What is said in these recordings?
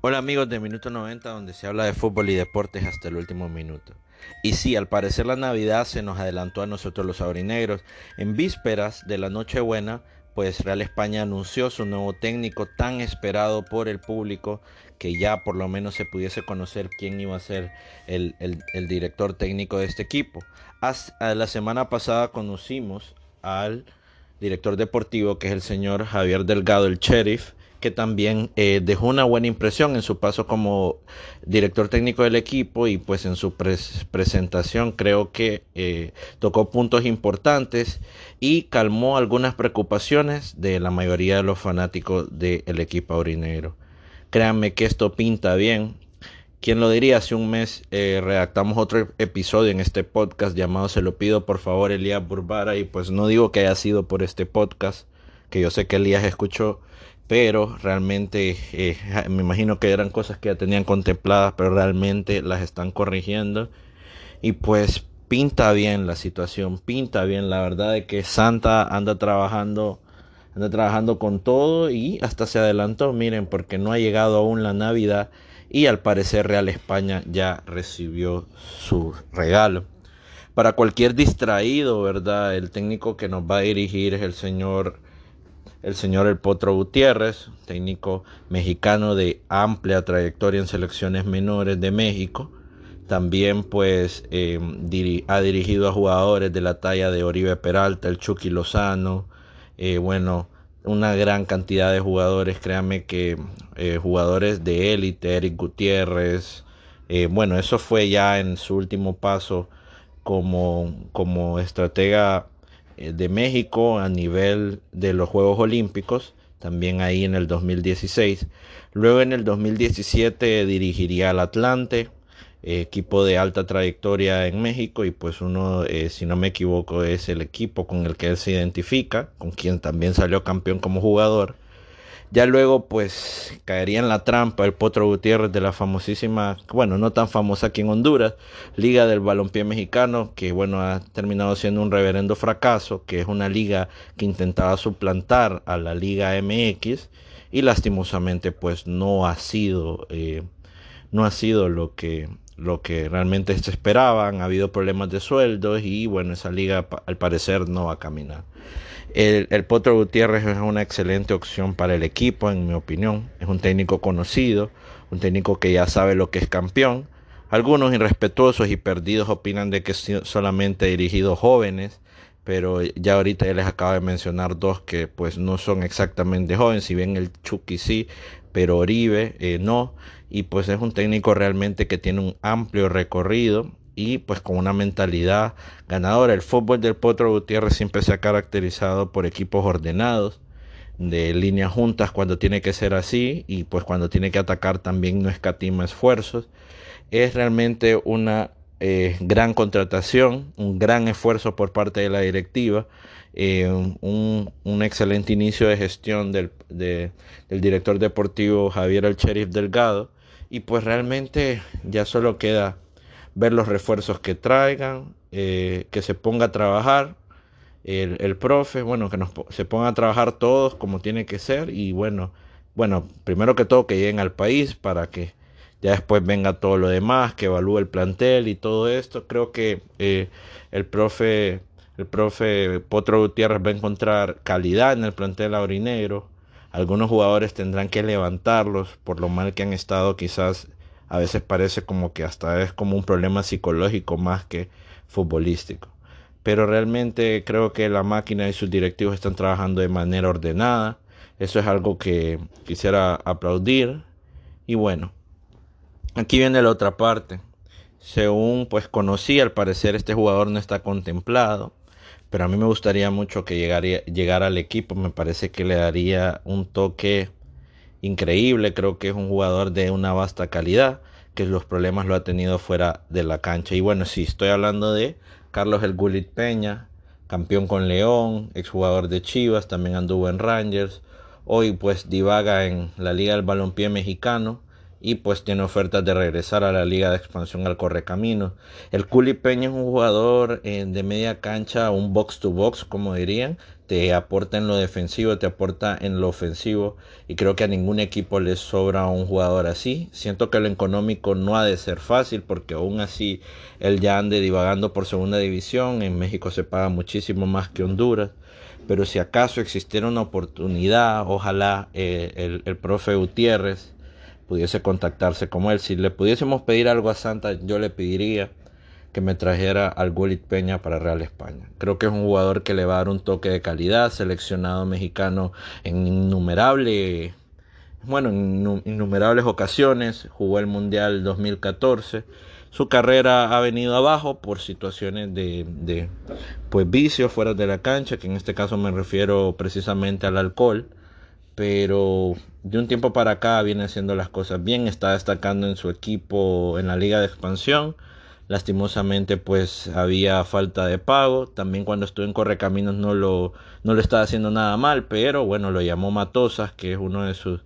Hola amigos de Minuto 90 donde se habla de fútbol y deportes hasta el último minuto. Y sí, al parecer la Navidad se nos adelantó a nosotros los aurinegros. En vísperas de la Nochebuena, pues Real España anunció su nuevo técnico tan esperado por el público que ya por lo menos se pudiese conocer quién iba a ser el, director técnico de este equipo. La semana pasada conocimos al director deportivo que es el señor Javier Delgado, el sheriff, que también eh, dejó una buena impresión en su paso como director técnico del equipo y pues en su presentación creo que eh, tocó puntos importantes y calmó algunas preocupaciones de la mayoría de los fanáticos del equipo aurinegro. Créanme que esto pinta bien. ¿Quién lo diría? Hace un mes eh, redactamos otro episodio en este podcast llamado Se lo pido por favor Elías Burbara y pues no digo que haya sido por este podcast, que yo sé que Elías escuchó, pero realmente eh, me imagino que eran cosas que ya tenían contempladas, pero realmente las están corrigiendo. Y pues pinta bien la situación, pinta bien. La verdad de que Santa anda trabajando, anda trabajando con todo y hasta se adelantó, miren, porque no ha llegado aún la Navidad y al parecer Real España ya recibió su regalo. Para cualquier distraído, ¿verdad? El técnico que nos va a dirigir es el señor el señor El Potro Gutiérrez, técnico mexicano de amplia trayectoria en selecciones menores de México. También pues em, ha dirigido a jugadores de la talla de Oribe Peralta, el Chucky Lozano, eh, bueno, una gran cantidad de jugadores, créanme que eh, jugadores de élite, Eric Gutiérrez, eh, bueno, eso fue ya en su último paso como, como estratega de México a nivel de los Juegos Olímpicos, también ahí en el 2016. Luego en el 2017 dirigiría al Atlante, eh, equipo de alta trayectoria en México y pues uno, eh, si no me equivoco, es el equipo con el que él se identifica, con quien también salió campeón como jugador. Ya luego, pues, caería en la trampa el Potro Gutiérrez de la famosísima, bueno, no tan famosa aquí en Honduras, Liga del Balompié Mexicano, que, bueno, ha terminado siendo un reverendo fracaso, que es una liga que intentaba suplantar a la Liga MX y lastimosamente, pues, no ha sido, eh, no ha sido lo que lo que realmente se esperaban, ha habido problemas de sueldos y bueno, esa liga al parecer no va a caminar. El, el, Potro Gutiérrez es una excelente opción para el equipo, en mi opinión. Es un técnico conocido, un técnico que ya sabe lo que es campeón. Algunos irrespetuosos y perdidos opinan de que solamente ha dirigido jóvenes, pero ya ahorita ya les acabo de mencionar dos que pues no son exactamente jóvenes, si bien el Chucky sí, pero Oribe eh, no, y pues es un técnico realmente que tiene un amplio recorrido y pues con una mentalidad ganadora. El fútbol del Potro Gutiérrez siempre se ha caracterizado por equipos ordenados, de líneas juntas cuando tiene que ser así y pues cuando tiene que atacar también no escatima esfuerzos. Es realmente una eh, gran contratación, un gran esfuerzo por parte de la directiva, eh, un, un, excelente inicio de gestión del, del director deportivo Javier El Delgado. Y pues realmente ya solo queda ver los refuerzos que traigan, eh, que se ponga a trabajar el, el profe, bueno, que nos, se ponga a trabajar todos como tiene que ser y bueno, bueno, primero que todo que lleguen al país para que ya después venga todo lo demás, que evalúe el plantel y todo esto. Creo que eh, el profe el profe Potro Gutiérrez va a encontrar calidad en el plantel aurinegro. Algunos jugadores tendrán que levantarlos por lo mal que han estado quizás a veces parece como que hasta es como un problema psicológico más que futbolístico. Pero realmente creo que la máquina y sus directivos están trabajando de manera ordenada. Eso es algo que quisiera aplaudir. Y bueno, aquí viene la otra parte. Según pues conocí, al parecer este jugador no está contemplado. Pero a mí me gustaría mucho que llegara al equipo. Me parece que le daría un toque increíble, creo que es un jugador de una vasta calidad, que los problemas lo ha tenido fuera de la cancha. Y bueno, si estoy hablando de Carlos El Gulit Peña, campeón con León, exjugador de Chivas, también anduvo en Rangers, hoy pues divaga en la Liga del Balompié Mexicano y pues tiene ofertas de regresar a la Liga de Expansión al Correcaminos. El Culi Peña es un jugador eh, de media cancha, un box to box como dirían, te aporta en lo defensivo, te aporta en lo ofensivo y creo que a ningún equipo le sobra un jugador así. Siento que lo económico no ha de ser fácil porque aún así él ya ande divagando por segunda división, en México se paga muchísimo más que Honduras, pero si acaso existiera una oportunidad, ojalá eh, el, el profe Gutiérrez pudiese contactarse con él. Si le pudiésemos pedir algo a Santa, yo le pediría que me trajera al Gulit Peña para Real España. Creo que es un jugador que le va a dar un toque de calidad, seleccionado mexicano en innumerables, bueno, en innumerables ocasiones, jugó el Mundial 2014. Su carrera ha venido abajo por situaciones de, de pues vicios fuera de la cancha, que en este caso me refiero precisamente al alcohol pero de un tiempo para acá viene haciendo las cosas bien, está destacando en su equipo en la liga de expansión, Lastimosamente pues había falta de pago. También cuando estuvo en Correcaminos no lo, no estaba haciendo nada mal, pero bueno, lo llamó Matosas, que es uno de sus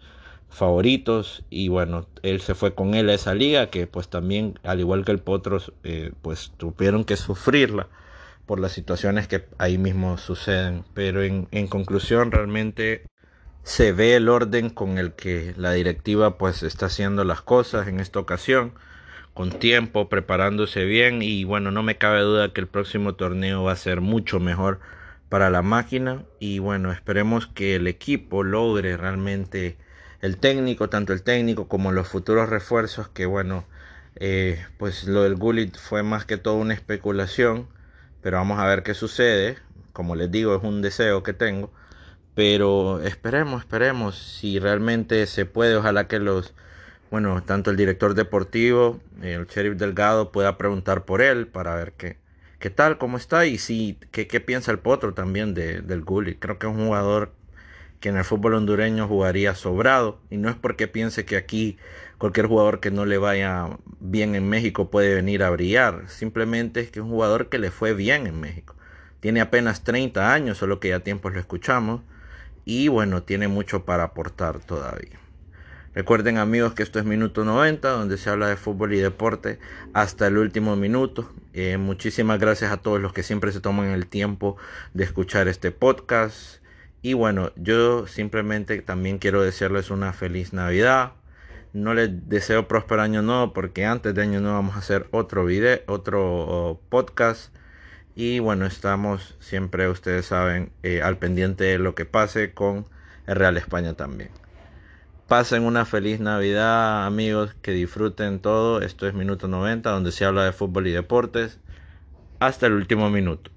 favoritos. Y bueno, él se fue con él a esa liga, que pues también, al igual que el Potros, eh, pues tuvieron que sufrirla por las situaciones que ahí mismo suceden. Pero en conclusión, realmente se ve el orden con el que la directiva pues está haciendo las cosas en esta ocasión con tiempo, preparándose bien y bueno, no me cabe duda que el próximo torneo va a ser mucho mejor para la máquina y bueno, esperemos que el equipo logre realmente el técnico, tanto el técnico como los futuros refuerzos, que bueno, eh, pues lo del Gullit fue más que todo una especulación, pero vamos a ver qué sucede, como les digo, es un deseo que tengo, pero esperemos, esperemos, si realmente se puede, ojalá que los bueno, tanto el director deportivo, el sheriff Delgado, pueda preguntar por él para ver qué, qué tal, cómo está y si, qué, qué piensa el potro también de, del Gulli. Creo que es un jugador que en el fútbol hondureño jugaría sobrado y no es porque piense que aquí cualquier jugador que no le vaya bien en México puede venir a brillar, simplemente es que es un jugador que le fue bien en México. Tiene apenas 30 años, solo que ya tiempos lo escuchamos y bueno, tiene mucho para aportar todavía. Recuerden amigos que esto es Minuto 90, donde se habla de fútbol y deporte hasta el último minuto. Eh, muchísimas gracias a todos los que siempre se toman el tiempo de escuchar este podcast. Y bueno, yo simplemente también quiero desearles una feliz Navidad. No les deseo próspero año nuevo porque antes de año nuevo vamos a hacer otro video, otro oh, podcast. Y bueno, estamos siempre, ustedes saben, eh, al pendiente de lo que pase con el Real España también. Pasen una feliz Navidad, amigos, que disfruten todo. Esto es Minuto 90, donde se habla de fútbol y deportes. Hasta el último minuto.